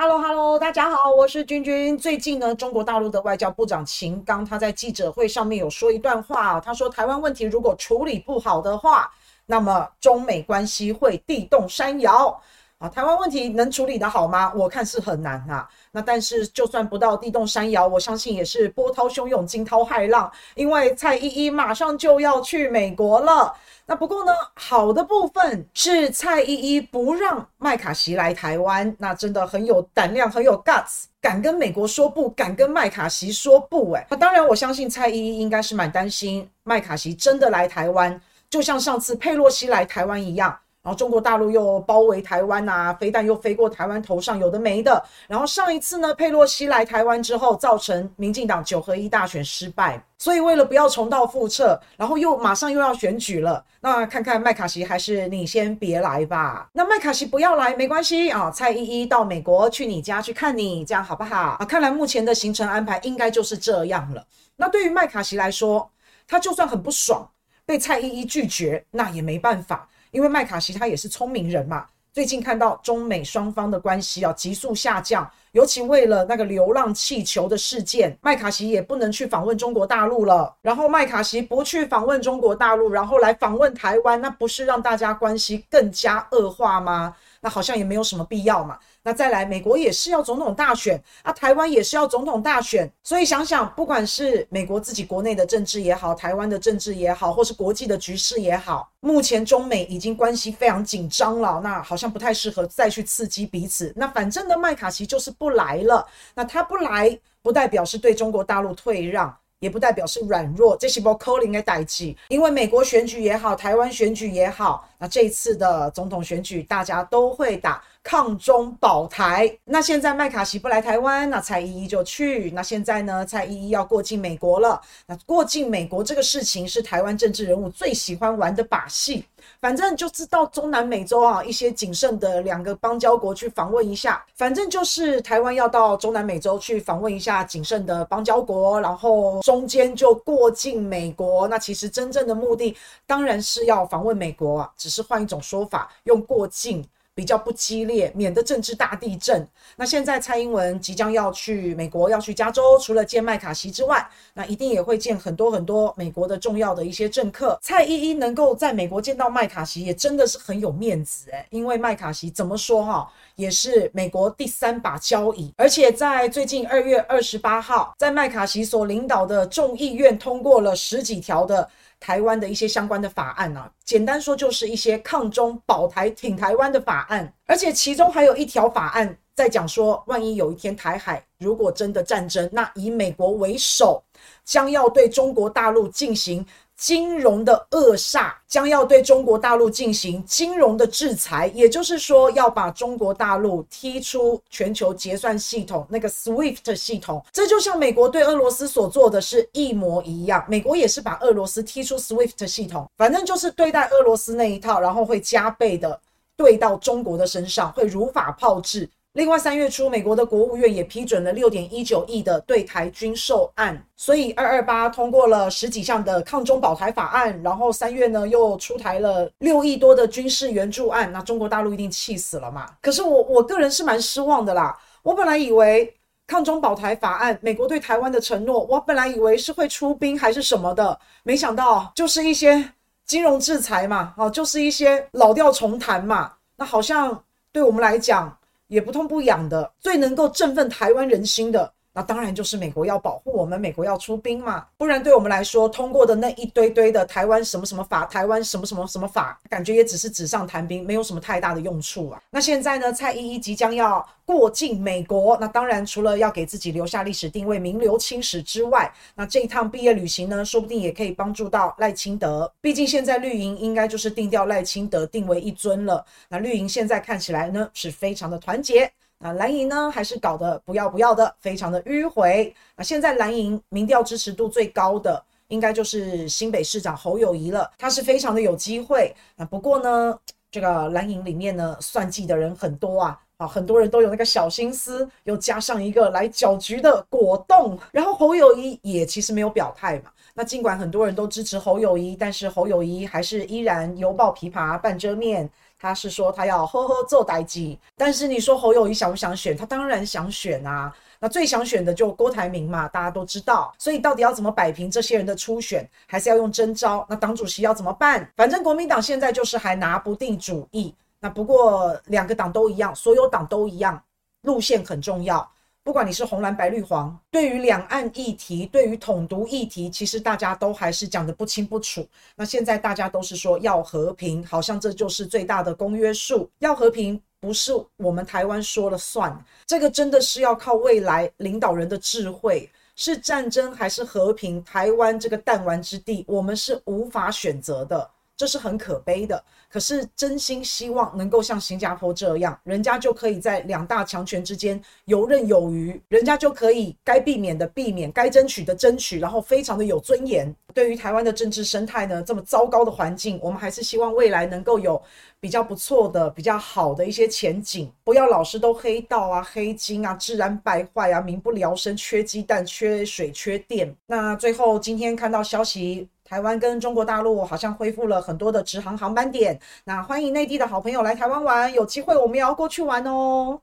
Hello，Hello，大家好，我是君君。最近呢，中国大陆的外交部长秦刚他在记者会上面有说一段话，他说台湾问题如果处理不好的话，那么中美关系会地动山摇。啊，台湾问题能处理得好吗？我看是很难啊。那但是就算不到地动山摇，我相信也是波涛汹涌、惊涛骇浪，因为蔡依依马上就要去美国了。那不过呢，好的部分是蔡依依不让麦卡锡来台湾，那真的很有胆量，很有 guts，敢跟美国说不，敢跟麦卡锡说不。诶，那当然，我相信蔡依依应该是蛮担心麦卡锡真的来台湾，就像上次佩洛西来台湾一样。然后中国大陆又包围台湾呐、啊，飞弹又飞过台湾头上，有的没的。然后上一次呢，佩洛西来台湾之后，造成民进党九合一大选失败，所以为了不要重蹈覆辙，然后又马上又要选举了，那看看麦卡锡还是你先别来吧。那麦卡锡不要来没关系啊，蔡依依到美国去你家去看你，这样好不好啊？看来目前的行程安排应该就是这样了。那对于麦卡锡来说，他就算很不爽被蔡依依拒绝，那也没办法。因为麦卡锡他也是聪明人嘛，最近看到中美双方的关系啊急速下降，尤其为了那个流浪气球的事件，麦卡锡也不能去访问中国大陆了。然后麦卡锡不去访问中国大陆，然后来访问台湾，那不是让大家关系更加恶化吗？那好像也没有什么必要嘛。那再来，美国也是要总统大选啊，台湾也是要总统大选，所以想想，不管是美国自己国内的政治也好，台湾的政治也好，或是国际的局势也好，目前中美已经关系非常紧张了，那好像不太适合再去刺激彼此。那反正呢，麦卡锡就是不来了，那他不来，不代表是对中国大陆退让。也不代表是软弱，这是不可能的代志。因为美国选举也好，台湾选举也好，那这一次的总统选举，大家都会打抗中保台。那现在麦卡锡不来台湾，那蔡依依就去。那现在呢，蔡依依要过境美国了。那过境美国这个事情，是台湾政治人物最喜欢玩的把戏。反正就是到中南美洲啊，一些仅剩的两个邦交国去访问一下。反正就是台湾要到中南美洲去访问一下仅剩的邦交国，然后中间就过境美国。那其实真正的目的当然是要访问美国啊，只是换一种说法，用过境。比较不激烈，免得政治大地震。那现在蔡英文即将要去美国，要去加州，除了见麦卡锡之外，那一定也会见很多很多美国的重要的一些政客。蔡依依能够在美国见到麦卡锡，也真的是很有面子诶，因为麦卡锡怎么说哈，也是美国第三把交椅，而且在最近二月二十八号，在麦卡锡所领导的众议院通过了十几条的。台湾的一些相关的法案啊，简单说就是一些抗中保台、挺台湾的法案，而且其中还有一条法案在讲说，万一有一天台海如果真的战争，那以美国为首，将要对中国大陆进行。金融的扼杀将要对中国大陆进行金融的制裁，也就是说要把中国大陆踢出全球结算系统那个 SWIFT 系统。这就像美国对俄罗斯所做的是一模一样，美国也是把俄罗斯踢出 SWIFT 系统，反正就是对待俄罗斯那一套，然后会加倍的对到中国的身上，会如法炮制。另外，三月初，美国的国务院也批准了六点一九亿的对台军售案，所以二二八通过了十几项的抗中保台法案。然后三月呢，又出台了六亿多的军事援助案，那中国大陆一定气死了嘛？可是我我个人是蛮失望的啦。我本来以为抗中保台法案，美国对台湾的承诺，我本来以为是会出兵还是什么的，没想到就是一些金融制裁嘛，哦，就是一些老调重弹嘛。那好像对我们来讲。也不痛不痒的，最能够振奋台湾人心的，那当然就是美国要保护我们，美国要出兵嘛。不然对我们来说，通过的那一堆堆的台湾什么什么法，台湾什么什么什么法，感觉也只是纸上谈兵，没有什么太大的用处啊。那现在呢，蔡依依即将要过境美国，那当然除了要给自己留下历史定位，名留青史之外，那这一趟毕业旅行呢，说不定也可以帮助到赖清德。毕竟现在绿营应该就是定调赖清德定为一尊了。那绿营现在看起来呢，是非常的团结。那蓝营呢，还是搞得不要不要的，非常的迂回。那现在蓝营民调支持度最高的，应该就是新北市长侯友谊了，他是非常的有机会。那不过呢，这个蓝营里面呢，算计的人很多啊。啊，很多人都有那个小心思，又加上一个来搅局的果冻，然后侯友宜也其实没有表态嘛。那尽管很多人都支持侯友宜，但是侯友宜还是依然犹抱琵琶半遮面，他是说他要呵呵做代志，但是你说侯友宜想不想选？他当然想选啊。那最想选的就郭台铭嘛，大家都知道。所以到底要怎么摆平这些人的初选，还是要用真招？那党主席要怎么办？反正国民党现在就是还拿不定主意。那不过两个党都一样，所有党都一样，路线很重要。不管你是红蓝白绿黄，对于两岸议题，对于统独议题，其实大家都还是讲得不清不楚。那现在大家都是说要和平，好像这就是最大的公约数。要和平不是我们台湾说了算，这个真的是要靠未来领导人的智慧。是战争还是和平？台湾这个弹丸之地，我们是无法选择的。这是很可悲的，可是真心希望能够像新加坡这样，人家就可以在两大强权之间游刃有余，人家就可以该避免的避免，该争取的争取，然后非常的有尊严。对于台湾的政治生态呢，这么糟糕的环境，我们还是希望未来能够有比较不错的、比较好的一些前景，不要老是都黑道啊、黑金啊、治安败坏啊、民不聊生、缺鸡蛋、缺水、缺电。那最后今天看到消息。台湾跟中国大陆好像恢复了很多的直航航班点，那欢迎内地的好朋友来台湾玩，有机会我们也要过去玩哦。